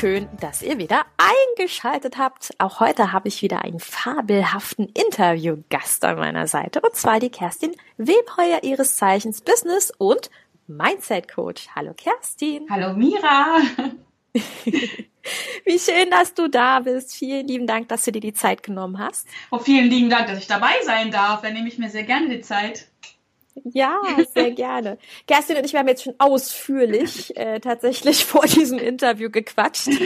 schön, dass ihr wieder eingeschaltet habt. Auch heute habe ich wieder einen fabelhaften Interviewgast an meiner Seite und zwar die Kerstin Webheuer ihres Zeichens Business und Mindset Coach. Hallo Kerstin. Hallo Mira. Wie schön, dass du da bist. Vielen lieben Dank, dass du dir die Zeit genommen hast. Oh, vielen lieben Dank, dass ich dabei sein darf. Dann nehme ich mir sehr gerne die Zeit. Ja, sehr gerne. Kerstin und ich, haben jetzt schon ausführlich äh, tatsächlich vor diesem Interview gequatscht.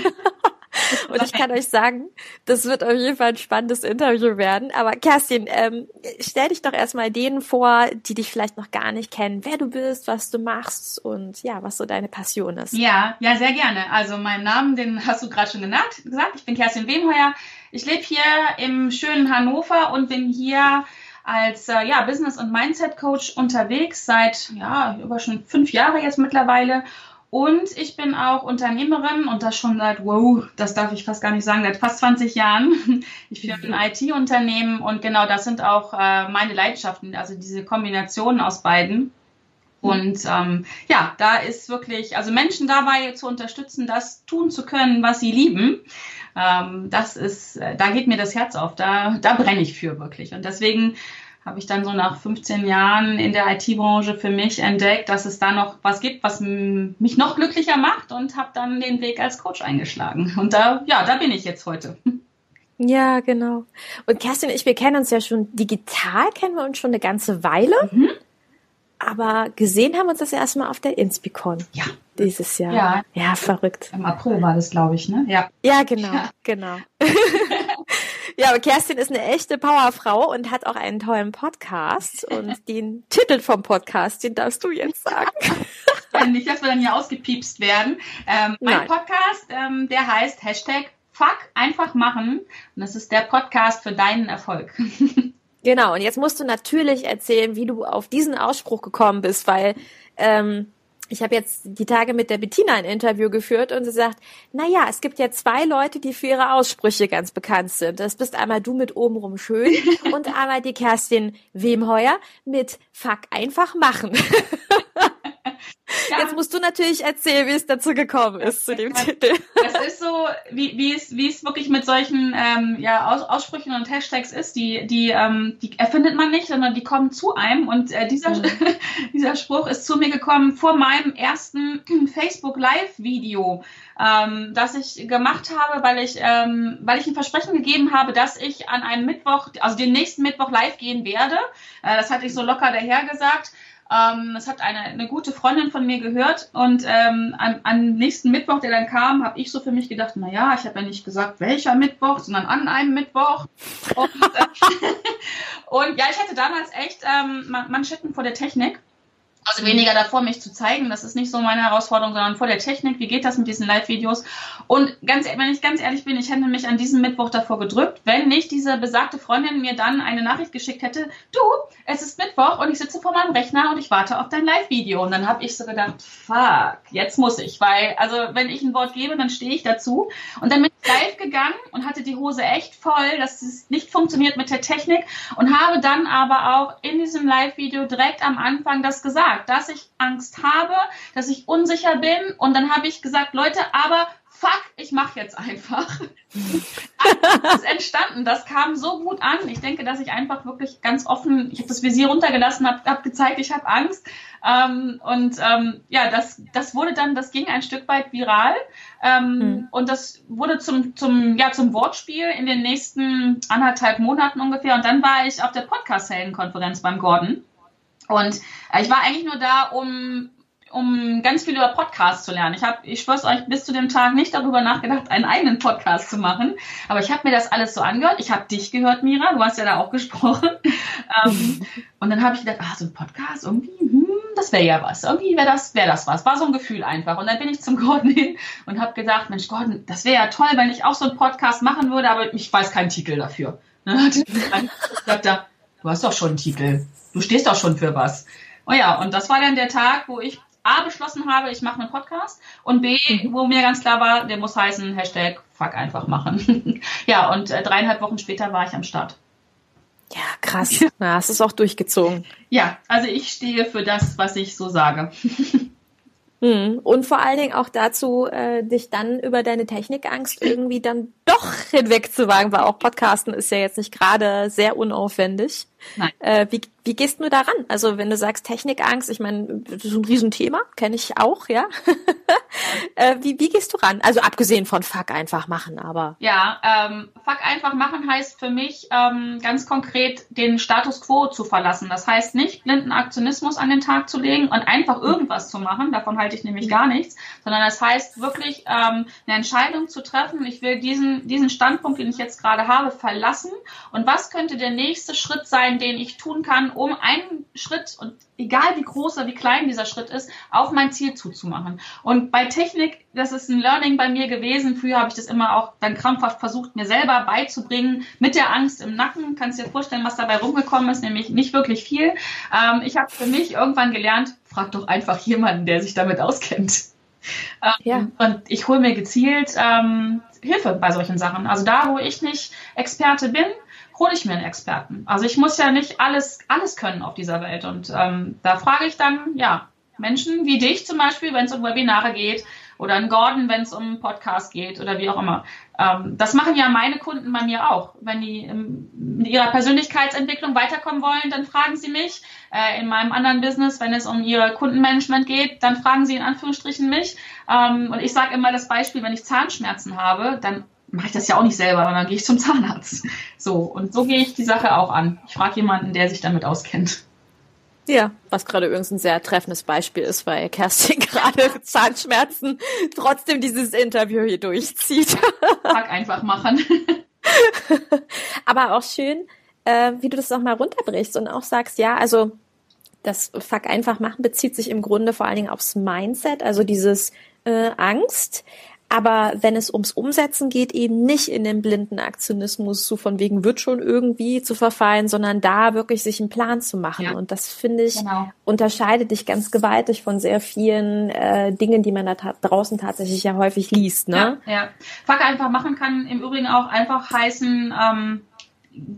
Und ich kann euch sagen, das wird auf jeden Fall ein spannendes Interview werden. Aber Kerstin, ähm, stell dich doch erstmal denen vor, die dich vielleicht noch gar nicht kennen, wer du bist, was du machst und ja, was so deine Passion ist. Ja, ja, sehr gerne. Also meinen Namen, den hast du gerade schon genannt, gesagt. Ich bin Kerstin Wemheuer. Ich lebe hier im schönen Hannover und bin hier als äh, ja, Business- und Mindset-Coach unterwegs seit ja, über schon fünf Jahre jetzt mittlerweile und ich bin auch Unternehmerin und das schon seit, wow, das darf ich fast gar nicht sagen, seit fast 20 Jahren. Ich führe ein IT-Unternehmen und genau das sind auch äh, meine Leidenschaften, also diese Kombination aus beiden. Und ähm, ja, da ist wirklich, also Menschen dabei zu unterstützen, das tun zu können, was sie lieben. Ähm, das ist, äh, da geht mir das Herz auf, da, da brenne ich für wirklich. Und deswegen habe ich dann so nach 15 Jahren in der IT-Branche für mich entdeckt, dass es da noch was gibt, was mich noch glücklicher macht und habe dann den Weg als Coach eingeschlagen. Und da, ja, da bin ich jetzt heute. Ja, genau. Und Kerstin und ich, wir kennen uns ja schon digital, kennen wir uns schon eine ganze Weile. Mhm. Aber gesehen haben wir uns das erstmal auf der Inspicon. Ja. Dieses Jahr. Ja. Ja, verrückt. Im April war das, glaube ich, ne? Ja. Ja, genau, ja. genau. Ja, aber Kerstin ist eine echte Powerfrau und hat auch einen tollen Podcast. Und den Titel vom Podcast, den darfst du jetzt sagen. Ja, nicht, dass wir dann hier ausgepiepst werden. Ähm, mein Podcast, ähm, der heißt Hashtag Fuck einfach machen. Und das ist der Podcast für deinen Erfolg. Genau, und jetzt musst du natürlich erzählen, wie du auf diesen Ausspruch gekommen bist, weil ähm, ich habe jetzt die Tage mit der Bettina ein Interview geführt und sie sagt, na ja, es gibt ja zwei Leute, die für ihre Aussprüche ganz bekannt sind. Das bist einmal du mit obenrum schön und einmal die Kerstin Wemheuer mit Fuck einfach machen. Ja. Jetzt musst du natürlich erzählen, wie es dazu gekommen ist zu dem das, Titel. Das ist so, wie, wie, es, wie es wirklich mit solchen ähm, ja, Aus, Aussprüchen und Hashtags ist. Die, die, ähm, die erfindet man nicht, sondern die kommen zu einem. Und äh, dieser, mhm. dieser Spruch ist zu mir gekommen vor meinem ersten Facebook Live-Video, ähm, das ich gemacht habe, weil ich, ähm, weil ich ein Versprechen gegeben habe, dass ich an einem Mittwoch, also den nächsten Mittwoch live gehen werde. Äh, das hatte ich so locker daher gesagt. Ähm, das hat eine, eine gute Freundin von mir gehört und ähm, am, am nächsten Mittwoch, der dann kam, habe ich so für mich gedacht, na ja, ich habe ja nicht gesagt, welcher Mittwoch, sondern an einem Mittwoch. Und, äh, und ja, ich hatte damals echt ähm, Manschetten vor der Technik also weniger davor, mich zu zeigen. Das ist nicht so meine Herausforderung, sondern vor der Technik. Wie geht das mit diesen Live-Videos? Und ganz, wenn ich ganz ehrlich bin, ich hätte mich an diesem Mittwoch davor gedrückt, wenn nicht diese besagte Freundin mir dann eine Nachricht geschickt hätte, du, es ist Mittwoch und ich sitze vor meinem Rechner und ich warte auf dein Live-Video. Und dann habe ich so gedacht, fuck, jetzt muss ich. Weil, also wenn ich ein Wort gebe, dann stehe ich dazu. Und dann bin ich live gegangen und hatte die Hose echt voll, dass es nicht funktioniert mit der Technik und habe dann aber auch in diesem Live-Video direkt am Anfang das gesagt gesagt, dass ich Angst habe, dass ich unsicher bin und dann habe ich gesagt, Leute, aber fuck, ich mache jetzt einfach. das ist entstanden, das kam so gut an. Ich denke, dass ich einfach wirklich ganz offen, ich habe das Visier runtergelassen, habe hab gezeigt, ich habe Angst. Ähm, und ähm, ja, das, das wurde dann, das ging ein Stück weit viral. Ähm, mhm. Und das wurde zum, zum, ja, zum Wortspiel in den nächsten anderthalb Monaten ungefähr. Und dann war ich auf der Podcast-Helden-Konferenz beim Gordon. Und äh, ich war eigentlich nur da, um um ganz viel über Podcasts zu lernen. Ich habe, ich schwör's euch, bis zu dem Tag nicht darüber nachgedacht, einen eigenen Podcast zu machen. Aber ich habe mir das alles so angehört. Ich habe dich gehört, Mira. Du hast ja da auch gesprochen. ähm, und dann habe ich gedacht, ah, so ein Podcast irgendwie. Hm. das wäre ja was. Irgendwie wäre das, wäre das was. War so ein Gefühl einfach. Und dann bin ich zum Gordon hin und habe gedacht, Mensch, Gordon, das wäre ja toll, wenn ich auch so einen Podcast machen würde, aber ich weiß keinen Titel dafür. Dann sagt er, du hast doch schon einen Titel. Du stehst doch schon für was. Oh ja, und das war dann der Tag, wo ich A beschlossen habe, ich mache einen Podcast und B, mhm. wo mir ganz klar war, der muss heißen Hashtag Fuck einfach machen. ja, und äh, dreieinhalb Wochen später war ich am Start. Ja, krass. Ja, es ist auch durchgezogen. Ja, also ich stehe für das, was ich so sage. Hm. Und vor allen Dingen auch dazu, äh, dich dann über deine Technikangst irgendwie dann doch hinwegzuwagen, weil auch Podcasten ist ja jetzt nicht gerade sehr unaufwendig. Äh, wie, wie gehst du daran? Also wenn du sagst Technikangst, ich meine, das ist ein Riesenthema, kenne ich auch, ja. äh, wie, wie gehst du ran? Also abgesehen von Fuck einfach machen, aber. Ja, ähm, Fuck einfach machen heißt für mich ähm, ganz konkret den Status quo zu verlassen. Das heißt nicht blinden Aktionismus an den Tag zu legen und einfach irgendwas zu machen. Davon halte ich nämlich gar nichts, sondern das heißt wirklich ähm, eine Entscheidung zu treffen. Ich will diesen diesen Standpunkt, den ich jetzt gerade habe, verlassen. Und was könnte der nächste Schritt sein, den ich tun kann, um einen Schritt und egal wie groß oder wie klein dieser Schritt ist, auf mein Ziel zuzumachen. Und bei Technik, das ist ein Learning bei mir gewesen. Früher habe ich das immer auch dann krampfhaft versucht, mir selber beizubringen, mit der Angst im Nacken. Kannst dir vorstellen, was dabei rumgekommen ist, nämlich nicht wirklich viel. Ähm, ich habe für mich irgendwann gelernt, frag doch einfach jemanden, der sich damit auskennt. Ähm, ja. Und ich hole mir gezielt ähm, Hilfe bei solchen Sachen. Also da, wo ich nicht Experte bin, hole ich mir einen Experten. Also ich muss ja nicht alles, alles können auf dieser Welt. Und ähm, da frage ich dann, ja, Menschen wie dich zum Beispiel, wenn es um Webinare geht, oder einen Gordon, wenn es um Podcast geht oder wie auch immer. Ähm, das machen ja meine Kunden bei mir auch. Wenn die in ihrer Persönlichkeitsentwicklung weiterkommen wollen, dann fragen sie mich. Äh, in meinem anderen Business, wenn es um ihr Kundenmanagement geht, dann fragen sie in Anführungsstrichen mich. Ähm, und ich sage immer das Beispiel, wenn ich Zahnschmerzen habe, dann mache ich das ja auch nicht selber, sondern gehe ich zum Zahnarzt. So, und so gehe ich die Sache auch an. Ich frage jemanden, der sich damit auskennt. Ja, was gerade übrigens ein sehr treffendes Beispiel ist, weil Kerstin gerade Zahnschmerzen trotzdem dieses Interview hier durchzieht. Pack einfach machen. Aber auch schön, äh, wie du das nochmal runterbrichst und auch sagst, ja, also das Fuck einfach machen bezieht sich im Grunde vor allen Dingen aufs Mindset, also dieses äh, Angst, aber wenn es ums Umsetzen geht, eben nicht in den blinden Aktionismus so von wegen wird schon irgendwie zu verfallen, sondern da wirklich sich einen Plan zu machen. Ja. Und das finde ich genau. unterscheidet dich ganz gewaltig von sehr vielen äh, Dingen, die man da ta draußen tatsächlich ja häufig liest. Ne? Ja, ja. Fuck einfach machen kann im Übrigen auch einfach heißen, ähm,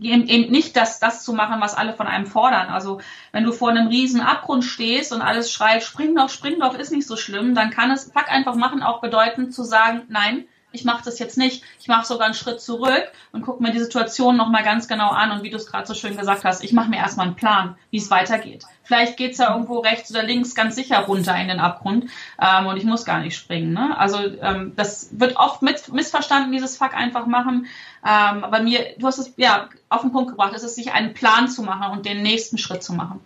eben nicht das, das zu machen, was alle von einem fordern. Also wenn du vor einem riesen Abgrund stehst und alles schreit, spring doch, spring doch, ist nicht so schlimm, dann kann es Pack einfach machen auch bedeuten zu sagen, nein, ich mache das jetzt nicht. Ich mache sogar einen Schritt zurück und gucke mir die Situation nochmal ganz genau an. Und wie du es gerade so schön gesagt hast, ich mache mir erstmal einen Plan, wie es weitergeht. Vielleicht geht's ja irgendwo rechts oder links ganz sicher runter in den Abgrund ähm, und ich muss gar nicht springen. Ne? Also ähm, das wird oft mit, missverstanden, dieses Fuck einfach machen. Ähm, aber mir, du hast es ja auf den Punkt gebracht, es ist sich einen Plan zu machen und den nächsten Schritt zu machen.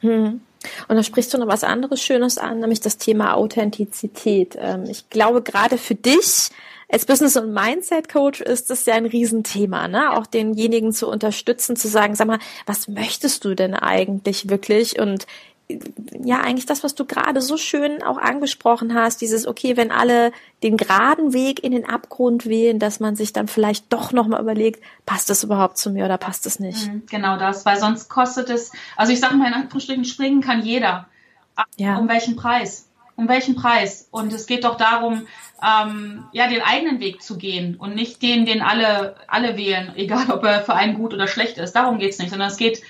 Hm. Und da sprichst du noch was anderes Schönes an, nämlich das Thema Authentizität. Ähm, ich glaube, gerade für dich als Business- und Mindset-Coach ist das ja ein Riesenthema, ne? Auch denjenigen zu unterstützen, zu sagen, sag mal, was möchtest du denn eigentlich wirklich? Und ja, eigentlich das, was du gerade so schön auch angesprochen hast, dieses, okay, wenn alle den geraden Weg in den Abgrund wählen, dass man sich dann vielleicht doch nochmal überlegt, passt das überhaupt zu mir oder passt es nicht? Mhm, genau das, weil sonst kostet es, also ich sage mal in Anführungsstrichen, springen kann jeder. Ja. Um welchen Preis? Um welchen Preis? Und es geht doch darum, ähm, ja, den eigenen Weg zu gehen und nicht den, den alle, alle wählen, egal ob er für einen gut oder schlecht ist. Darum geht's nicht, sondern es geht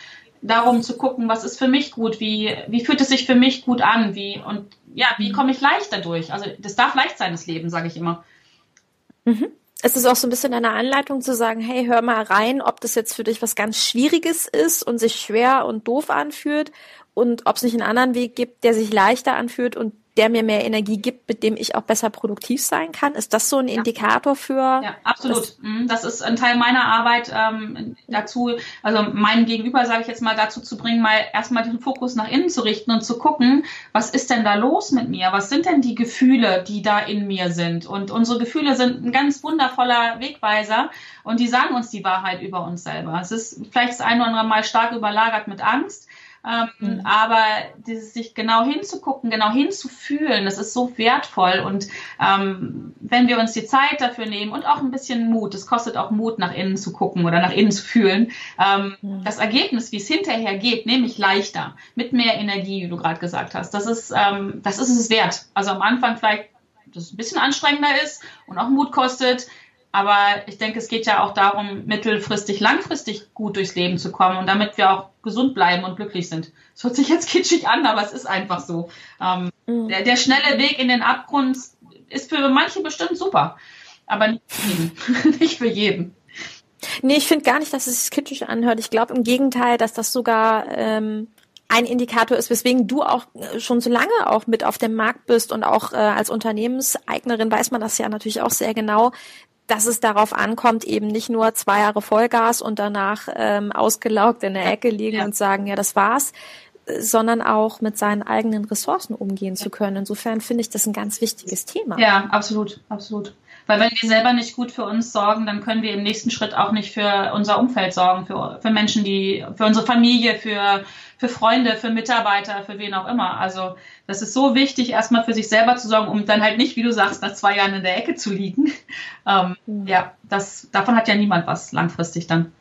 darum zu gucken, was ist für mich gut, wie, wie fühlt es sich für mich gut an, wie, und ja, wie mhm. komme ich leichter durch? Also, das darf leicht sein, das Leben, sage ich immer. Mhm. Es ist auch so ein bisschen eine Anleitung zu sagen, hey, hör mal rein, ob das jetzt für dich was ganz Schwieriges ist und sich schwer und doof anfühlt und ob es nicht einen anderen Weg gibt, der sich leichter anfühlt und der mir mehr Energie gibt, mit dem ich auch besser produktiv sein kann? Ist das so ein Indikator für? Ja, absolut. Das, mhm, das ist ein Teil meiner Arbeit ähm, dazu, also meinem Gegenüber, sage ich jetzt mal, dazu zu bringen, mal erstmal den Fokus nach innen zu richten und zu gucken, was ist denn da los mit mir? Was sind denn die Gefühle, die da in mir sind? Und unsere Gefühle sind ein ganz wundervoller Wegweiser und die sagen uns die Wahrheit über uns selber. Es ist vielleicht das eine oder andere Mal stark überlagert mit Angst, Ähm, mhm. Aber dieses sich genau hinzugucken, genau hinzufühlen, das ist so wertvoll. Und ähm, wenn wir uns die Zeit dafür nehmen und auch ein bisschen Mut, es kostet auch Mut, nach innen zu gucken oder nach innen zu fühlen, ähm, mhm. das Ergebnis, wie es hinterher geht, nämlich leichter, mit mehr Energie, wie du gerade gesagt hast, das ist, ähm, das ist es wert. Also am Anfang vielleicht, dass es ein bisschen anstrengender ist und auch Mut kostet. Aber ich denke, es geht ja auch darum, mittelfristig, langfristig gut durchs Leben zu kommen und damit wir auch gesund bleiben und glücklich sind. Es hört sich jetzt kitschig an, aber es ist einfach so. Ähm, mhm. der, der schnelle Weg in den Abgrund ist für manche bestimmt super, aber nicht für jeden. nicht für jeden. Nee, ich finde gar nicht, dass es sich kitschig anhört. Ich glaube im Gegenteil, dass das sogar ähm, ein Indikator ist, weswegen du auch äh, schon so lange auch mit auf dem Markt bist und auch äh, als Unternehmenseignerin weiß man das ja natürlich auch sehr genau, dass es darauf ankommt, eben nicht nur zwei Jahre Vollgas und danach ähm, ausgelaugt in der Ecke liegen ja. und sagen, ja, das war's, sondern auch mit seinen eigenen Ressourcen umgehen ja. zu können. Insofern finde ich das ein ganz wichtiges Thema. Ja, absolut, absolut. Weil wenn wir selber nicht gut für uns sorgen, dann können wir im nächsten Schritt auch nicht für unser Umfeld sorgen, für, für Menschen, die, für unsere Familie, für, für Freunde, für Mitarbeiter, für wen auch immer. Also das ist so wichtig, erstmal für sich selber zu sorgen, um dann halt nicht, wie du sagst, nach zwei Jahren in der Ecke zu liegen. Ähm, mhm. Ja, das, davon hat ja niemand was langfristig dann.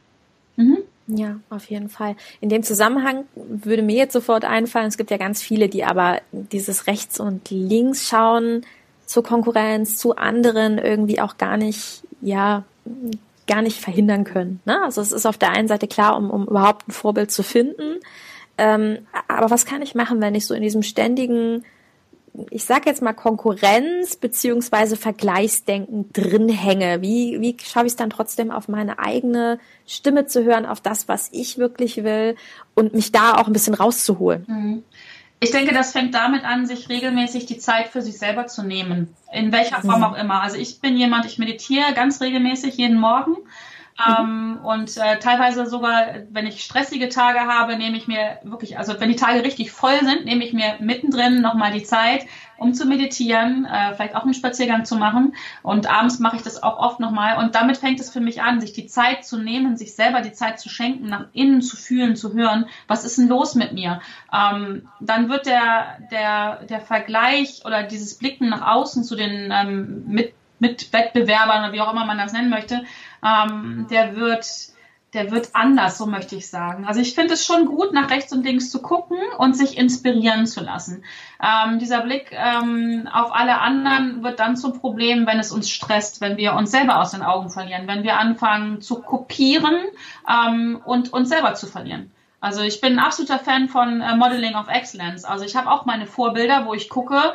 Mhm. Ja, auf jeden Fall. In dem Zusammenhang würde mir jetzt sofort einfallen, es gibt ja ganz viele, die aber dieses Rechts und Links schauen zur Konkurrenz, zu anderen irgendwie auch gar nicht, ja, gar nicht verhindern können. Ne? Also es ist auf der einen Seite klar, um, um überhaupt ein Vorbild zu finden. Ähm, aber was kann ich machen, wenn ich so in diesem ständigen, ich sag jetzt mal Konkurrenz beziehungsweise Vergleichsdenken drin hänge? Wie, wie schaffe ich es dann trotzdem auf meine eigene Stimme zu hören, auf das, was ich wirklich will und mich da auch ein bisschen rauszuholen? Mhm. Ich denke, das fängt damit an, sich regelmäßig die Zeit für sich selber zu nehmen. In welcher Form mhm. auch immer. Also ich bin jemand, ich meditiere ganz regelmäßig jeden Morgen. Mhm. Ähm, und äh, teilweise sogar, wenn ich stressige Tage habe, nehme ich mir wirklich, also wenn die Tage richtig voll sind, nehme ich mir mittendrin nochmal die Zeit, um zu meditieren, äh, vielleicht auch einen Spaziergang zu machen. Und abends mache ich das auch oft nochmal. Und damit fängt es für mich an, sich die Zeit zu nehmen, sich selber die Zeit zu schenken, nach innen zu fühlen, zu hören, was ist denn los mit mir? Ähm, dann wird der, der, der Vergleich oder dieses Blicken nach außen zu den ähm, mit mit Wettbewerbern oder wie auch immer man das nennen möchte, ähm, der wird der wird anders, so möchte ich sagen. Also ich finde es schon gut, nach rechts und links zu gucken und sich inspirieren zu lassen. Ähm, dieser Blick ähm, auf alle anderen wird dann zum Problem, wenn es uns stresst, wenn wir uns selber aus den Augen verlieren, wenn wir anfangen zu kopieren ähm, und uns selber zu verlieren. Also ich bin ein absoluter Fan von äh, Modeling of Excellence. Also ich habe auch meine Vorbilder, wo ich gucke,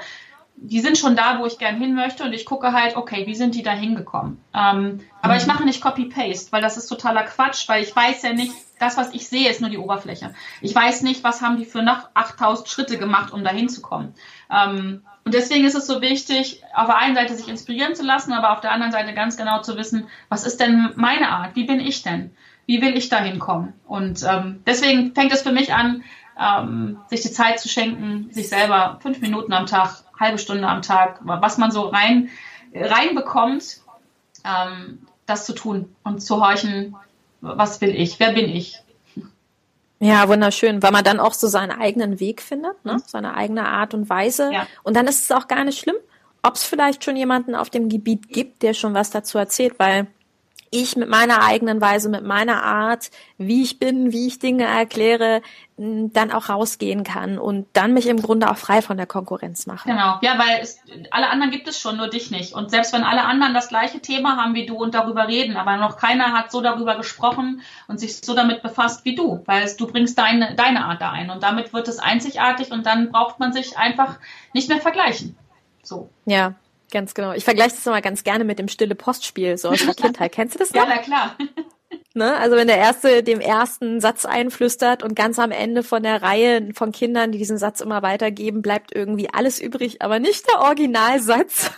die sind schon da, wo ich gern hin möchte und ich gucke halt, okay, wie sind die da hingekommen? Ähm, aber ich mhm. mache nicht Copy-Paste, weil das ist totaler Quatsch, weil ich weiß ja nicht, das, was ich sehe, ist nur die Oberfläche. Ich weiß nicht, was haben die für nach 8000 Schritte gemacht, um da hinzukommen. Ähm, und deswegen ist es so wichtig, auf der einen Seite sich inspirieren zu lassen, aber auf der anderen Seite ganz genau zu wissen, was ist denn meine Art? Wie bin ich denn? Wie will ich da hinkommen? Und ähm, deswegen fängt es für mich an, ähm, sich die Zeit zu schenken, sich selber fünf Minuten am Tag halbe Stunde am Tag, was man so rein reinbekommt, ähm, das zu tun und zu horchen, was will ich, wer bin ich. Ja, wunderschön, weil man dann auch so seinen eigenen Weg findet, ne? Mhm. seine eigene Art und Weise. Ja. Und dann ist es auch gar nicht schlimm, ob es vielleicht schon jemanden auf dem Gebiet gibt, der schon was dazu erzählt, weil ich mit meiner eigenen Weise, mit meiner Art, wie ich bin, wie ich Dinge erkläre, dann auch rausgehen kann und dann mich im Grunde auch frei von der Konkurrenz mache. Genau, ja, weil es, alle anderen gibt es schon, nur dich nicht. Und selbst wenn alle anderen das gleiche Thema haben wie du und darüber reden, aber noch keiner hat so darüber gesprochen und sich so damit befasst wie du, weil es, du bringst deine, deine Art da ein und damit wird es einzigartig und dann braucht man sich einfach nicht mehr vergleichen. So. Ja, Ganz genau. Ich vergleiche das immer ganz gerne mit dem stille Postspiel, so aus der Kindheit. Kennst du das noch? Ja, na klar. Ne? Also wenn der Erste dem ersten Satz einflüstert und ganz am Ende von der Reihe von Kindern, die diesen Satz immer weitergeben, bleibt irgendwie alles übrig, aber nicht der Originalsatz.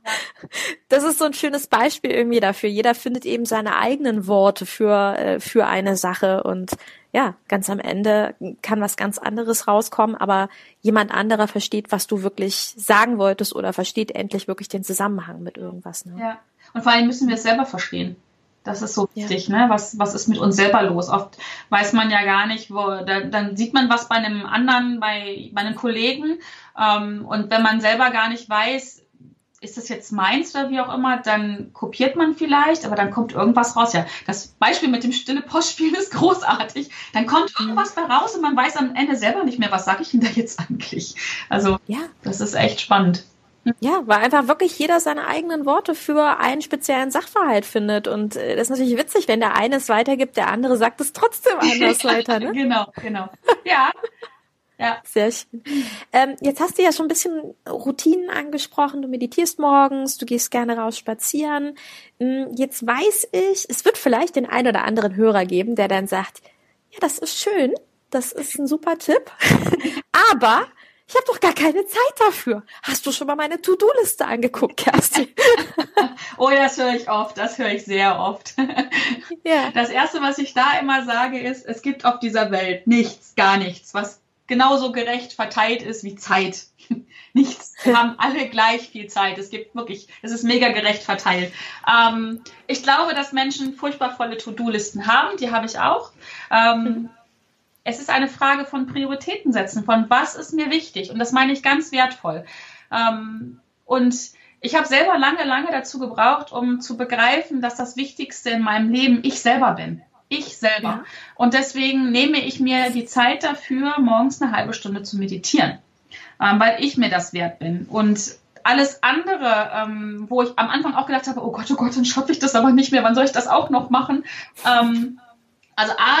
das ist so ein schönes Beispiel irgendwie dafür. Jeder findet eben seine eigenen Worte für, äh, für eine Sache und ja, ganz am Ende kann was ganz anderes rauskommen, aber jemand anderer versteht, was du wirklich sagen wolltest oder versteht endlich wirklich den Zusammenhang mit irgendwas. Ne? Ja, und vor allem müssen wir es selber verstehen. Das ist so wichtig, ja. ne? Was, was ist mit uns selber los? Oft weiß man ja gar nicht, wo, da, dann sieht man was bei einem anderen, bei, bei einem Kollegen. Ähm, und wenn man selber gar nicht weiß, ist das jetzt meins oder wie auch immer, dann kopiert man vielleicht, aber dann kommt irgendwas raus. Ja, das Beispiel mit dem stille Postspielen ist großartig. Dann kommt mhm. irgendwas da raus und man weiß am Ende selber nicht mehr, was sage ich denn da jetzt eigentlich. Also, ja. das ist echt spannend. Ja, weil einfach wirklich jeder seine eigenen Worte für einen speziellen Sachverhalt findet. Und äh, das ist natürlich witzig, wenn der eine es weitergibt, der andere sagt es trotzdem anders weiter. Ne? genau, genau. Ja. Ja. Sehr schön. Ähm, jetzt hast du ja schon ein bisschen Routinen angesprochen. Du meditierst morgens, du gehst gerne raus spazieren. Hm, jetzt weiß ich, es wird vielleicht den einen oder anderen Hörer geben, der dann sagt, ja, das ist schön, das ist ein super Tipp. Aber ich habe doch gar keine Zeit dafür. Hast du schon mal meine To-Do-Liste angeguckt, Kerstin? oh, das höre ich oft, das höre ich sehr oft. ja. Das Erste, was ich da immer sage, ist, es gibt auf dieser Welt nichts, gar nichts, was genauso gerecht verteilt ist wie Zeit. Nichts. Wir haben alle gleich viel Zeit. Es gibt wirklich, es ist mega gerecht verteilt. Ähm, ich glaube, dass Menschen furchtbar volle To-Do-Listen haben. Die habe ich auch. Ähm, es ist eine Frage von Prioritäten setzen, von was ist mir wichtig. Und das meine ich ganz wertvoll. Ähm, und ich habe selber lange, lange dazu gebraucht, um zu begreifen, dass das Wichtigste in meinem Leben ich selber bin. Ich selber. Ja. Und deswegen nehme ich mir die Zeit dafür, morgens eine halbe Stunde zu meditieren, ähm, weil ich mir das wert bin. Und alles andere, ähm, wo ich am Anfang auch gedacht habe, oh Gott, oh Gott, dann schaffe ich das aber nicht mehr, wann soll ich das auch noch machen? Ähm, also A,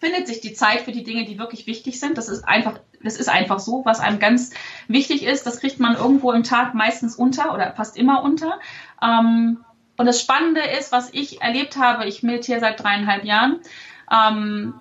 findet sich die Zeit für die Dinge, die wirklich wichtig sind. Das ist einfach, das ist einfach so, was einem ganz wichtig ist. Das kriegt man irgendwo im Tag meistens unter oder fast immer unter. Ähm, und das Spannende ist, was ich erlebt habe, ich meditiere seit dreieinhalb Jahren, ähm,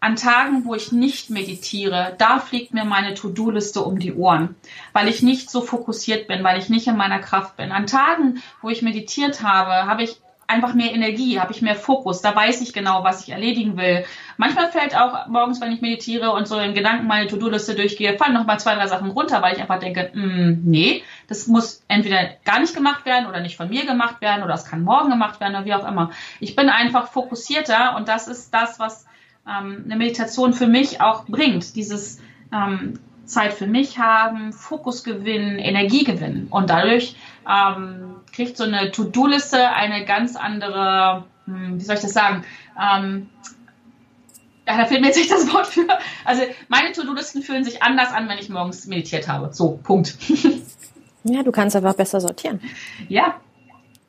an Tagen, wo ich nicht meditiere, da fliegt mir meine To-Do-Liste um die Ohren, weil ich nicht so fokussiert bin, weil ich nicht in meiner Kraft bin. An Tagen, wo ich meditiert habe, habe ich einfach mehr Energie, habe ich mehr Fokus, da weiß ich genau, was ich erledigen will. Manchmal fällt auch morgens, wenn ich meditiere und so in Gedanken meine To-Do-Liste durchgehe, fallen noch mal zwei, drei Sachen runter, weil ich einfach denke, mh, mm, nee, das muss entweder gar nicht gemacht werden oder nicht von mir gemacht werden oder es kann morgen gemacht werden oder wie auch immer. Ich bin einfach fokussierter und das ist das, was ähm, eine Meditation für mich auch bringt. Dieses ähm, Zeit für mich haben, Fokus gewinnen, Energie gewinnen. Und dadurch ähm, kriegt so eine To-Do-Liste eine ganz andere, hm, wie soll ich das sagen? Ähm, ja, da fehlt mir jetzt nicht das Wort für. Also meine To-Do-Listen fühlen sich anders an, wenn ich morgens meditiert habe. So, Punkt. ja, du kannst aber besser sortieren. Ja,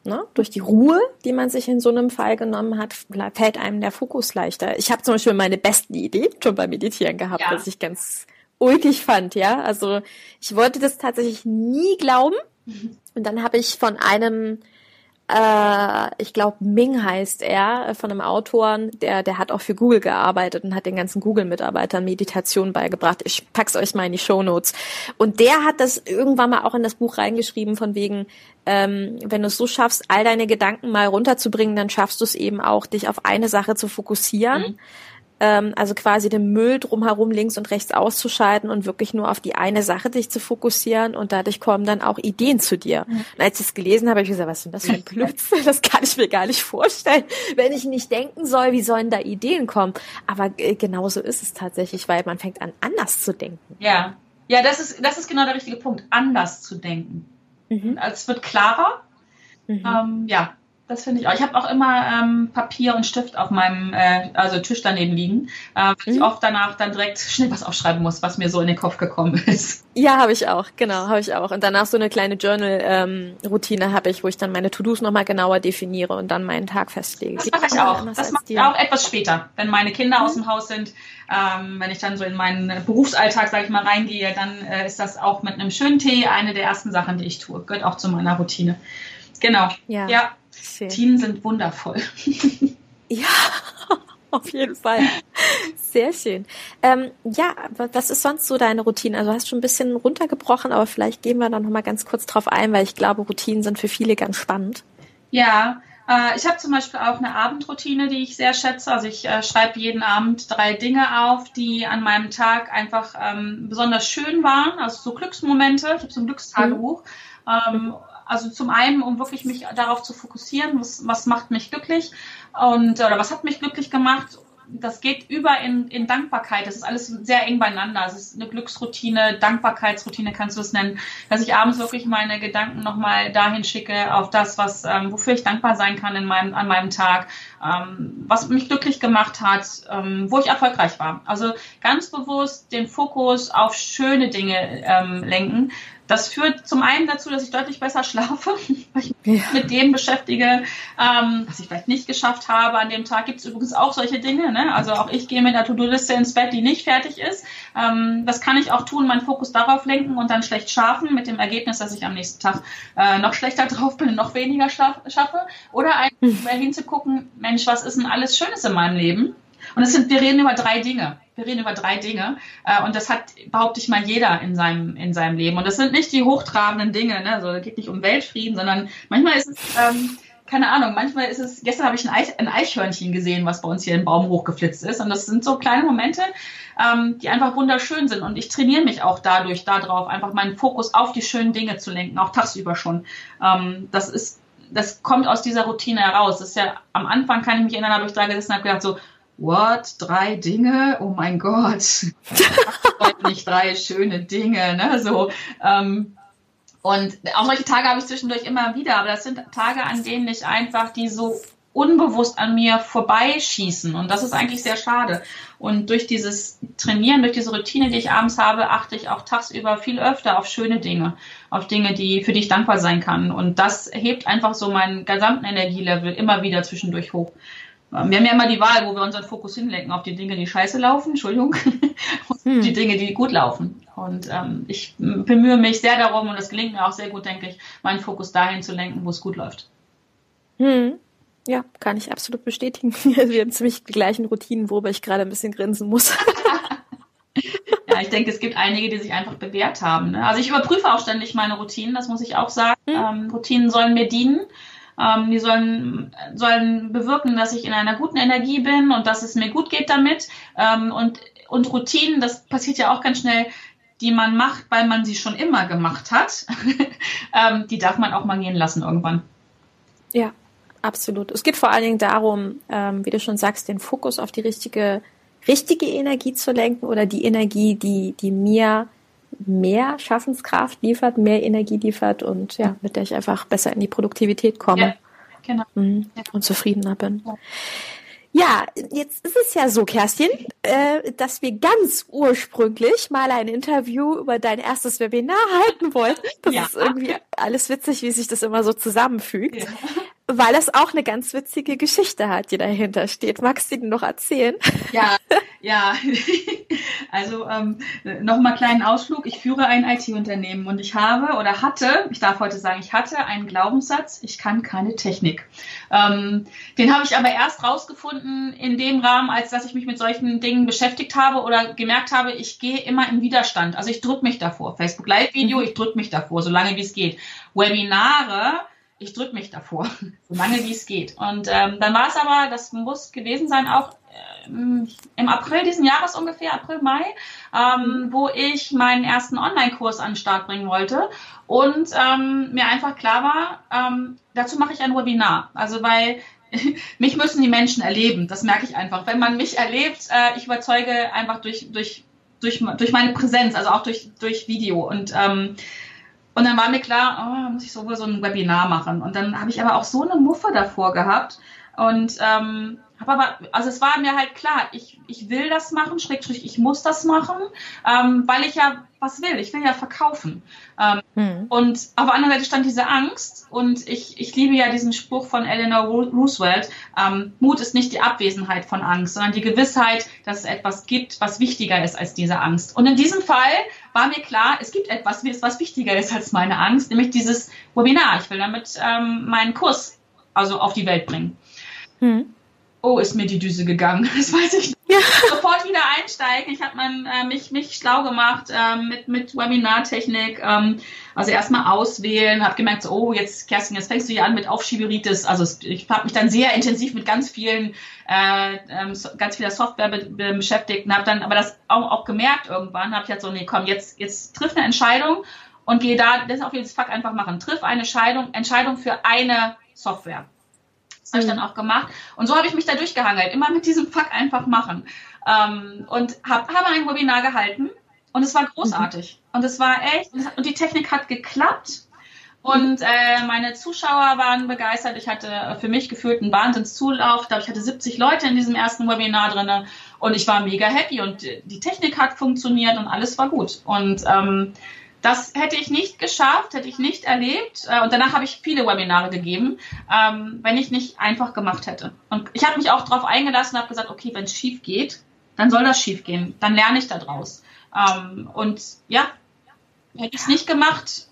Ne? Durch die Ruhe, die man sich in so einem Fall genommen hat, fällt einem der Fokus leichter. Ich habe zum Beispiel meine besten Ideen schon beim Meditieren gehabt, ja. was ich ganz ulkig fand, ja. Also ich wollte das tatsächlich nie glauben. Und dann habe ich von einem, äh, ich glaube Ming heißt er, von einem Autoren, der, der hat auch für Google gearbeitet und hat den ganzen Google-Mitarbeitern Meditation beigebracht. Ich pack's euch mal in die Show Notes. Und der hat das irgendwann mal auch in das Buch reingeschrieben, von wegen, ähm, wenn du es so schaffst, all deine Gedanken mal runterzubringen, dann schaffst du es eben auch, dich auf eine Sache zu fokussieren. Mhm ähm, also quasi den Müll drumherum links und rechts auszuschalten und wirklich nur auf die eine Sache dich zu fokussieren und dadurch kommen dann auch Ideen zu dir. Mhm. Und als ich es gelesen habe, habe ich gesagt, was ist denn das für ein Blödsinn? Das kann ich mir gar nicht vorstellen. Wenn ich nicht denken soll, wie sollen da Ideen kommen? Aber äh, genauso ist es tatsächlich, weil man fängt an, anders zu denken. Ja, ja, das ist, das ist genau der richtige Punkt, anders zu denken. Mhm. Es wird klarer. Mhm. Ähm, ja, das finde ich auch. Ich habe auch immer ähm, Papier und Stift auf meinem äh, also Tisch daneben liegen, äh, weil mhm. ich oft danach dann direkt schnell was aufschreiben muss, was mir so in den Kopf gekommen ist. Ja, habe ich auch, genau, habe ich auch. Und danach so eine kleine Journal-Routine ähm, habe ich, wo ich dann meine To-Dos nochmal genauer definiere und dann meinen Tag festlege. Das mache ich auch. Das mache ich auch etwas später, wenn meine Kinder mhm. aus dem Haus sind. Ähm, wenn ich dann so in meinen Berufsalltag, sage ich mal, reingehe, dann äh, ist das auch mit einem schönen Tee eine der ersten Sachen, die ich tue. Gehört auch zu meiner Routine. Genau. Ja. ja. Schön. Routinen sind wundervoll. ja, auf jeden Fall. Sehr schön. Ähm, ja, was ist sonst so deine Routine? Also hast schon ein bisschen runtergebrochen, aber vielleicht gehen wir da noch mal ganz kurz drauf ein, weil ich glaube, Routinen sind für viele ganz spannend. Ja, äh, ich habe zum Beispiel auch eine Abendroutine, die ich sehr schätze. Also ich äh, schreibe jeden Abend drei Dinge auf, die an meinem Tag einfach ähm, besonders schön waren, also so Glücksmomente. Ich habe so ein Glückstagebuch. Mhm. Ähm, Also zum einen, um wirklich mich darauf zu fokussieren, was, was macht mich glücklich und oder was hat mich glücklich gemacht das geht über in, in Dankbarkeit. Das ist alles sehr eng beieinander. Es ist eine Glücksroutine, Dankbarkeitsroutine kannst du es nennen, dass ich abends wirklich meine Gedanken nochmal dahin schicke auf das, was, ähm, wofür ich dankbar sein kann in meinem, an meinem Tag, ähm, was mich glücklich gemacht hat, ähm, wo ich erfolgreich war. Also ganz bewusst den Fokus auf schöne Dinge ähm, lenken. Das führt zum einen dazu, dass ich deutlich besser schlafe, weil ich mich ja. mit dem beschäftige, ähm, was ich vielleicht nicht geschafft habe. An dem Tag gibt es übrigens auch solche Dinge. Ne? Also auch ich gehe mit einer To-Do-Liste ins Bett, die nicht fertig ist. Ähm, das kann ich auch tun, meinen Fokus darauf lenken und dann schlecht schlafen, mit dem Ergebnis, dass ich am nächsten Tag äh, noch schlechter drauf bin und noch weniger schaffe. Oder einfach hm. hinzugucken, Mensch, was ist denn alles Schönes in meinem Leben? Und es sind, wir reden über drei Dinge. Wir reden über drei Dinge. Äh, und das hat, behaupte ich mal, jeder in seinem, in seinem Leben. Und das sind nicht die hochtrabenden Dinge. Ne? Also, es geht nicht um Weltfrieden, sondern manchmal ist es, ähm, keine Ahnung, manchmal ist es, gestern habe ich ein, Eich, ein Eichhörnchen gesehen, was bei uns hier im Baum hochgeflitzt ist. Und das sind so kleine Momente, ähm, die einfach wunderschön sind. Und ich trainiere mich auch dadurch, darauf, einfach meinen Fokus auf die schönen Dinge zu lenken, auch tagsüber schon. Ähm, das ist, das kommt aus dieser Routine heraus. Das ist ja, am Anfang kann ich mich erinnern, habe ich da gesessen und habe gedacht so, what? Drei Dinge? Oh mein Gott. nicht drei schöne Dinge, ne? So, ähm, und auch solche Tage habe ich zwischendurch immer wieder, aber das sind Tage, an denen ich einfach die so unbewusst an mir vorbeischießen. Und das ist eigentlich sehr schade. Und durch dieses Trainieren, durch diese Routine, die ich abends habe, achte ich auch tagsüber viel öfter auf schöne Dinge, auf Dinge, die, für die ich dankbar sein kann. Und das hebt einfach so meinen gesamten Energielevel immer wieder zwischendurch hoch. Wir haben ja immer die Wahl, wo wir unseren Fokus hinlenken, auf die Dinge, die scheiße laufen, Entschuldigung, und hm. die Dinge, die gut laufen. Und ähm, ich bemühe mich sehr darum, und es gelingt mir auch sehr gut, denke ich, meinen Fokus dahin zu lenken, wo es gut läuft. Hm. Ja, kann ich absolut bestätigen. Wir haben ziemlich die gleichen Routinen, worüber ich gerade ein bisschen grinsen muss. ja, ich denke, es gibt einige, die sich einfach bewährt haben. Ne? Also ich überprüfe auch ständig meine Routinen, das muss ich auch sagen. Hm. Ähm, Routinen sollen mir dienen. Ähm, die sollen, sollen bewirken, dass ich in einer guten Energie bin und dass es mir gut geht damit. Ähm, und, und Routinen, das passiert ja auch ganz schnell, die man macht, weil man sie schon immer gemacht hat, ähm, die darf man auch mal gehen lassen irgendwann. Ja, absolut. Es geht vor allen Dingen darum, ähm, wie du schon sagst, den Fokus auf die richtige, richtige Energie zu lenken oder die Energie, die, die mir mehr Schaffenskraft liefert, mehr Energie liefert und ja, mit der ich einfach besser in die Produktivität komme. Ja, genau. Mhm. Und zufriedener bin. Ja. Ja, jetzt ist es ja so, Kerstin, äh, dass wir ganz ursprünglich mal ein Interview über dein erstes Webinar halten wollten. Das ja. ist irgendwie alles witzig, wie sich das immer so zusammenfügt. Ja weil es auch eine ganz witzige Geschichte hat, die dahinter steht. Magst du die noch erzählen? Ja, ja. Also ähm, nochmal kleinen Ausflug. Ich führe ein IT-Unternehmen und ich habe oder hatte, ich darf heute sagen, ich hatte einen Glaubenssatz, ich kann keine Technik. Ähm, den habe ich aber erst rausgefunden in dem Rahmen, als dass ich mich mit solchen Dingen beschäftigt habe oder gemerkt habe, ich gehe immer in Widerstand. Also ich drücke mich davor. Facebook Live-Video, mhm. ich drücke mich davor, solange wie es geht. Webinare, ich drücke mich davor, so lange wie es geht. Und ähm, dann war es aber, das muss gewesen sein, auch ähm, im April diesen Jahres ungefähr, April, Mai, ähm, wo ich meinen ersten Online-Kurs an den Start bringen wollte und ähm, mir einfach klar war, ähm, dazu mache ich ein Webinar. Also weil mich müssen die Menschen erleben, das merke ich einfach. Wenn man mich erlebt, äh, ich überzeuge einfach durch, durch, durch, durch meine Präsenz, also auch durch, durch Video und ähm, und dann war mir klar, oh, muss ich sowohl so ein Webinar machen. Und dann habe ich aber auch so eine Muffe davor gehabt. Und ähm, habe aber, also es war mir halt klar, ich, ich will das machen, schrägstrich, ich muss das machen, ähm, weil ich ja was will. Ich will ja verkaufen. Ähm, hm. Und auf der anderen Seite stand diese Angst. Und ich, ich liebe ja diesen Spruch von Eleanor Roosevelt. Ähm, Mut ist nicht die Abwesenheit von Angst, sondern die Gewissheit, dass es etwas gibt, was wichtiger ist als diese Angst. Und in diesem Fall war mir klar, es gibt etwas, was wichtiger ist als meine Angst, nämlich dieses Webinar. Ich will damit ähm, meinen Kurs also auf die Welt bringen. Hm. Oh, ist mir die Düse gegangen. Das weiß ich nicht. Ja. Sofort wieder einsteigen. Ich habe äh, mich, mich schlau gemacht äh, mit, mit Webinartechnik. Ähm, also erstmal auswählen, habe gemerkt, so, oh, jetzt, Kerstin, jetzt fängst du ja an mit Aufschieberitis. Also ich habe mich dann sehr intensiv mit ganz vielen, äh, ähm, ganz vieler Software be be beschäftigt und habe dann aber das auch, auch gemerkt irgendwann, habe ich halt so, nee, komm, jetzt, jetzt triff eine Entscheidung und gehe da, das auf jedes Fuck einfach machen. Triff eine Entscheidung, Entscheidung für eine Software. Das habe ich dann auch gemacht. Und so habe ich mich da durchgehangelt. Immer mit diesem Fuck einfach machen. Ähm, und habe hab ein Webinar gehalten. Und es war großartig. Und es war echt, und die Technik hat geklappt. Und äh, meine Zuschauer waren begeistert. Ich hatte für mich gefühlt einen Wahnsinnszulauf. Ich hatte 70 Leute in diesem ersten Webinar drin und ich war mega happy und die Technik hat funktioniert und alles war gut. Und ähm, das hätte ich nicht geschafft, hätte ich nicht erlebt. Äh, und danach habe ich viele Webinare gegeben, ähm, wenn ich nicht einfach gemacht hätte. Und ich habe mich auch darauf eingelassen und habe gesagt, okay, wenn es schief geht, dann soll das schief gehen. Dann lerne ich daraus. Ähm, und ja, hätte ich es nicht gemacht,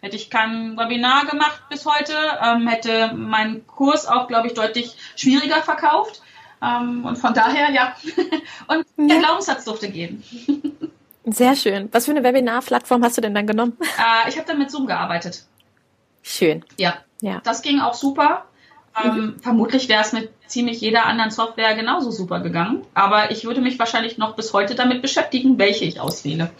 hätte ich kein Webinar gemacht bis heute, ähm, hätte mein Kurs auch, glaube ich, deutlich schwieriger verkauft. Und von daher, ja. und der ja. Glaubenssatz durfte gehen. Sehr schön. Was für eine Webinar-Plattform hast du denn dann genommen? Äh, ich habe dann mit Zoom gearbeitet. Schön. Ja. ja. Das ging auch super. Ähm, mhm. Vermutlich wäre es mit ziemlich jeder anderen Software genauso super gegangen. Aber ich würde mich wahrscheinlich noch bis heute damit beschäftigen, welche ich auswähle.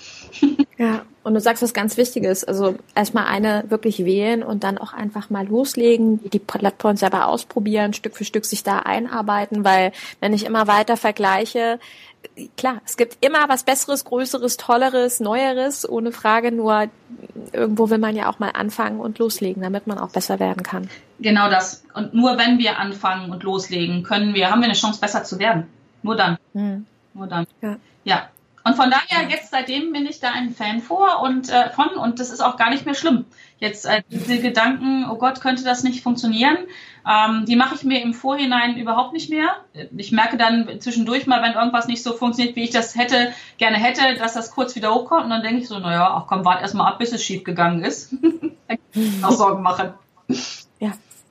Ja, und du sagst was ganz Wichtiges. Also erstmal eine wirklich wählen und dann auch einfach mal loslegen, die Plattform selber ausprobieren, Stück für Stück sich da einarbeiten, weil wenn ich immer weiter vergleiche, klar, es gibt immer was Besseres, Größeres, Tolleres, Neueres, ohne Frage. Nur irgendwo will man ja auch mal anfangen und loslegen, damit man auch besser werden kann. Genau das. Und nur wenn wir anfangen und loslegen, können wir, haben wir eine Chance, besser zu werden. Nur dann. Hm. Nur dann. Ja. ja. Und von daher, jetzt seitdem bin ich da ein Fan vor und äh, von und das ist auch gar nicht mehr schlimm. Jetzt äh, diese Gedanken, oh Gott, könnte das nicht funktionieren, ähm, die mache ich mir im Vorhinein überhaupt nicht mehr. Ich merke dann zwischendurch mal, wenn irgendwas nicht so funktioniert, wie ich das hätte, gerne hätte, dass das kurz wieder hochkommt und dann denke ich so, naja, ach komm, warte erstmal ab, bis es schief gegangen ist. auch Sorgen machen.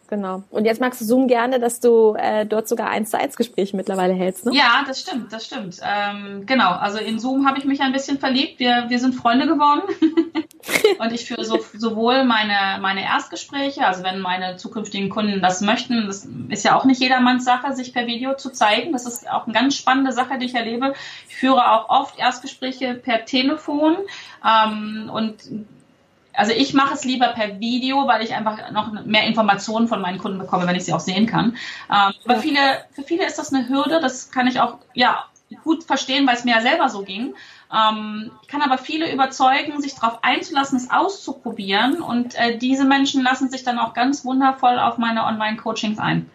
Genau. Und jetzt magst du Zoom gerne, dass du äh, dort sogar eins zu eins Gespräche mittlerweile hältst, ne? Ja, das stimmt, das stimmt. Ähm, genau. Also in Zoom habe ich mich ein bisschen verliebt. Wir, wir sind Freunde geworden. und ich führe so, sowohl meine, meine Erstgespräche, also wenn meine zukünftigen Kunden das möchten, das ist ja auch nicht jedermanns Sache, sich per Video zu zeigen. Das ist auch eine ganz spannende Sache, die ich erlebe. Ich führe auch oft Erstgespräche per Telefon ähm, und also ich mache es lieber per Video, weil ich einfach noch mehr Informationen von meinen Kunden bekomme, wenn ich sie auch sehen kann. Ähm, aber viele, für viele ist das eine Hürde, das kann ich auch ja, gut verstehen, weil es mir ja selber so ging. Ähm, ich kann aber viele überzeugen, sich darauf einzulassen, es auszuprobieren. Und äh, diese Menschen lassen sich dann auch ganz wundervoll auf meine Online-Coachings ein.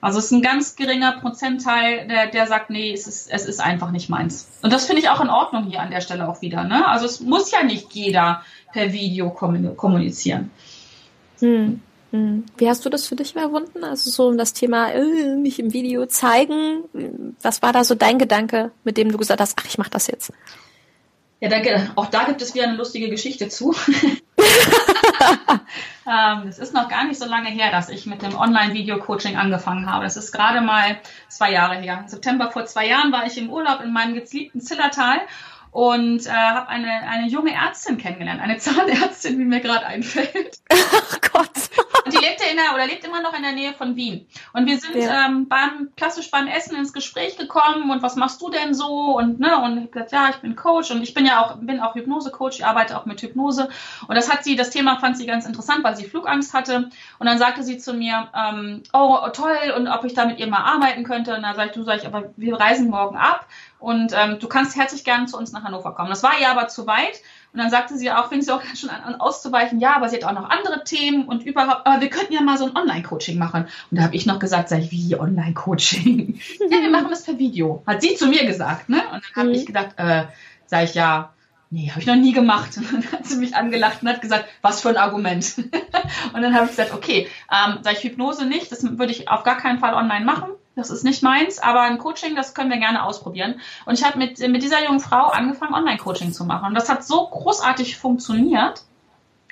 Also es ist ein ganz geringer Prozentteil, der, der sagt, nee, es ist, es ist einfach nicht meins. Und das finde ich auch in Ordnung hier an der Stelle auch wieder. Ne? Also es muss ja nicht jeder per Video kommunizieren. Hm. Hm. Wie hast du das für dich überwunden? Also so um das Thema äh, mich im Video zeigen. Was war da so dein Gedanke, mit dem du gesagt hast, ach, ich mache das jetzt? Ja, danke. Auch da gibt es wieder eine lustige Geschichte zu. ähm, es ist noch gar nicht so lange her, dass ich mit dem Online-Video-Coaching angefangen habe. Das ist gerade mal zwei Jahre her. Im September vor zwei Jahren war ich im Urlaub in meinem geliebten Zillertal und äh, habe eine, eine junge Ärztin kennengelernt, eine Zahnärztin, wie mir gerade einfällt. Ach Gott. Die lebte in der, oder lebt immer noch in der Nähe von Wien. Und wir sind ja. ähm, beim klassisch beim Essen ins Gespräch gekommen und was machst du denn so? Und ne, und ich gesagt, ja, ich bin Coach und ich bin ja auch, bin auch Hypnose-Coach, ich arbeite auch mit Hypnose. Und das hat sie, das Thema fand sie ganz interessant, weil sie Flugangst hatte. Und dann sagte sie zu mir, ähm, oh toll, und ob ich da mit ihr mal arbeiten könnte. Und dann sag ich, du sag ich, aber wir reisen morgen ab und ähm, du kannst herzlich gerne zu uns nach Hannover kommen. Das war ihr aber zu weit. Und dann sagte sie auch, fing sie auch schon an, auszuweichen, ja, aber sie hat auch noch andere Themen und überhaupt, aber wir könnten ja mal so ein Online-Coaching machen. Und da habe ich noch gesagt, sag ich, wie Online-Coaching? ja, wir machen das per Video. Hat sie zu mir gesagt, ne? Und dann habe mhm. ich gedacht, äh, sag ich, ja, nee, habe ich noch nie gemacht. Und dann hat sie mich angelacht und hat gesagt, was für ein Argument. und dann habe ich gesagt, okay, ähm, sag ich, Hypnose nicht, das würde ich auf gar keinen Fall online machen. Das ist nicht meins, aber ein Coaching, das können wir gerne ausprobieren. Und ich habe mit, mit dieser jungen Frau angefangen, Online-Coaching zu machen. Und das hat so großartig funktioniert,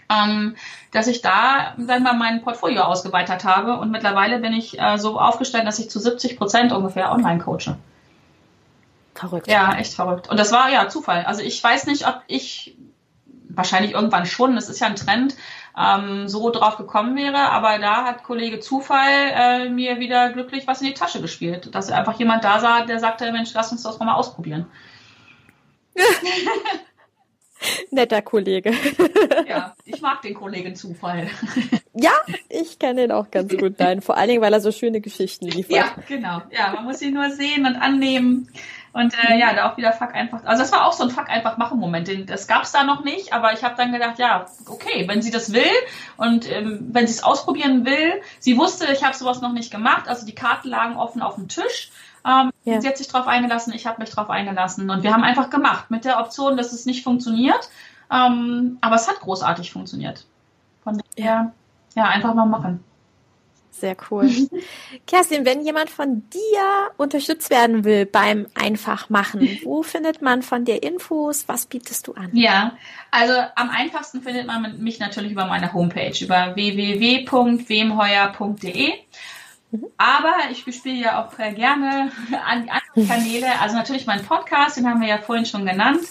ähm, dass ich da, sagen wir mal, mein Portfolio ausgeweitet habe. Und mittlerweile bin ich äh, so aufgestellt, dass ich zu 70 Prozent ungefähr online coache. Verrückt. Ja, echt verrückt. Und das war ja Zufall. Also ich weiß nicht, ob ich wahrscheinlich irgendwann schon, das ist ja ein Trend, ähm, so drauf gekommen wäre. Aber da hat Kollege Zufall äh, mir wieder glücklich was in die Tasche gespielt. Dass einfach jemand da sah, der sagte, Mensch, lass uns das mal ausprobieren. Netter Kollege. Ja, ich mag den Kollegen Zufall. Ja, ich kenne ihn auch ganz gut. Nein, vor allen Dingen, weil er so schöne Geschichten liefert. Ja, genau. Ja, man muss ihn nur sehen und annehmen. Und äh, ja, da auch wieder Fuck einfach. Also das war auch so ein Fuck einfach machen Moment. Den, das gab's da noch nicht, aber ich habe dann gedacht, ja, okay, wenn sie das will und ähm, wenn sie es ausprobieren will, sie wusste, ich habe sowas noch nicht gemacht, also die Karten lagen offen auf dem Tisch. Ähm, ja. Sie hat sich darauf eingelassen, ich habe mich darauf eingelassen und wir haben einfach gemacht mit der Option, dass es nicht funktioniert. Ähm, aber es hat großartig funktioniert. Von daher, ja, einfach mal machen. Sehr cool. Kerstin, wenn jemand von dir unterstützt werden will beim Einfachmachen, wo findet man von dir Infos? Was bietest du an? Ja, also am einfachsten findet man mich natürlich über meine Homepage, über www.wemheuer.de. Mhm. Aber ich bespiele ja auch gerne an die anderen Kanäle. Also natürlich mein Podcast, den haben wir ja vorhin schon genannt.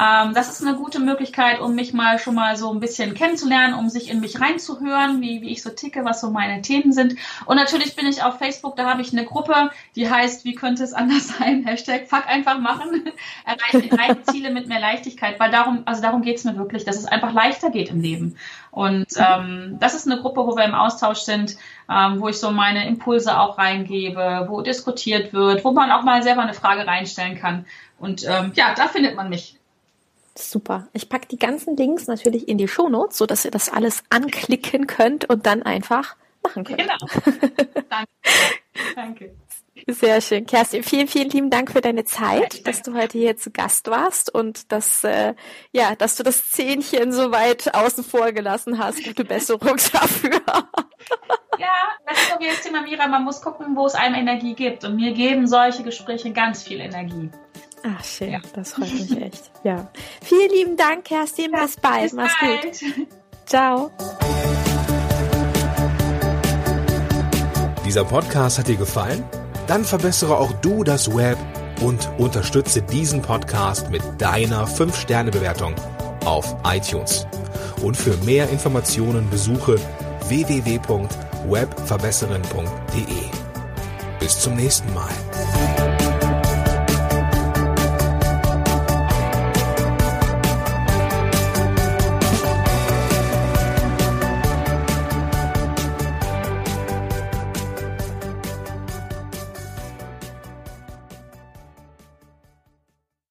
Ähm, das ist eine gute Möglichkeit, um mich mal schon mal so ein bisschen kennenzulernen, um sich in mich reinzuhören, wie, wie ich so ticke, was so meine Themen sind. Und natürlich bin ich auf Facebook, da habe ich eine Gruppe, die heißt, wie könnte es anders sein? Hashtag Fuck einfach machen. Erreiche Ziele mit mehr Leichtigkeit, weil darum, also darum geht's mir wirklich, dass es einfach leichter geht im Leben. Und ähm, das ist eine Gruppe, wo wir im Austausch sind, ähm, wo ich so meine Impulse auch reingebe, wo diskutiert wird, wo man auch mal selber eine Frage reinstellen kann. Und ähm, ja, da findet man mich. Super. Ich packe die ganzen Links natürlich in die Shownotes, so dass ihr das alles anklicken könnt und dann einfach machen könnt. Genau. Danke. Danke. Sehr schön. Kerstin, vielen, vielen lieben Dank für deine Zeit, dass du heute hier zu Gast warst und dass, äh, ja, dass du das Zähnchen so weit außen vor gelassen hast. Gute Besserung dafür. Ja, das ist so wie das Thema Mira. Man muss gucken, wo es einem Energie gibt. Und mir geben solche Gespräche ganz viel Energie. Ach, schön. Ja. Das freut mich echt. Ja. Vielen lieben Dank, Kerstin. Ja, bis bald. Bis Mach's bald. gut. Ciao. Dieser Podcast hat dir gefallen? Dann verbessere auch du das Web und unterstütze diesen Podcast mit deiner 5-Sterne-Bewertung auf iTunes. Und für mehr Informationen besuche www.webverbesserin.de. Bis zum nächsten Mal.